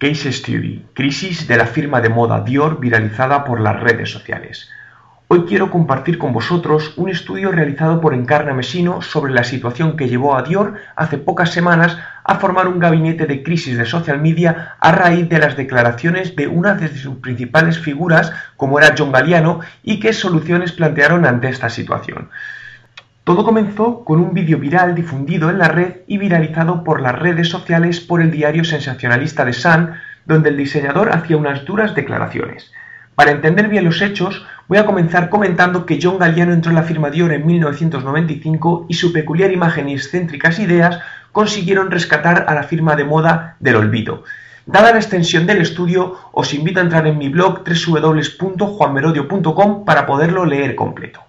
Case Study, crisis de la firma de moda Dior viralizada por las redes sociales. Hoy quiero compartir con vosotros un estudio realizado por Encarna Mesino sobre la situación que llevó a Dior hace pocas semanas a formar un gabinete de crisis de social media a raíz de las declaraciones de una de sus principales figuras, como era John Galliano, y qué soluciones plantearon ante esta situación. Todo comenzó con un vídeo viral difundido en la red y viralizado por las redes sociales por el diario sensacionalista de Sun, donde el diseñador hacía unas duras declaraciones. Para entender bien los hechos, voy a comenzar comentando que John Galliano entró en la firma Dior en 1995 y su peculiar imagen y excéntricas ideas consiguieron rescatar a la firma de moda del olvido. Dada la extensión del estudio, os invito a entrar en mi blog www.juanmerodio.com para poderlo leer completo.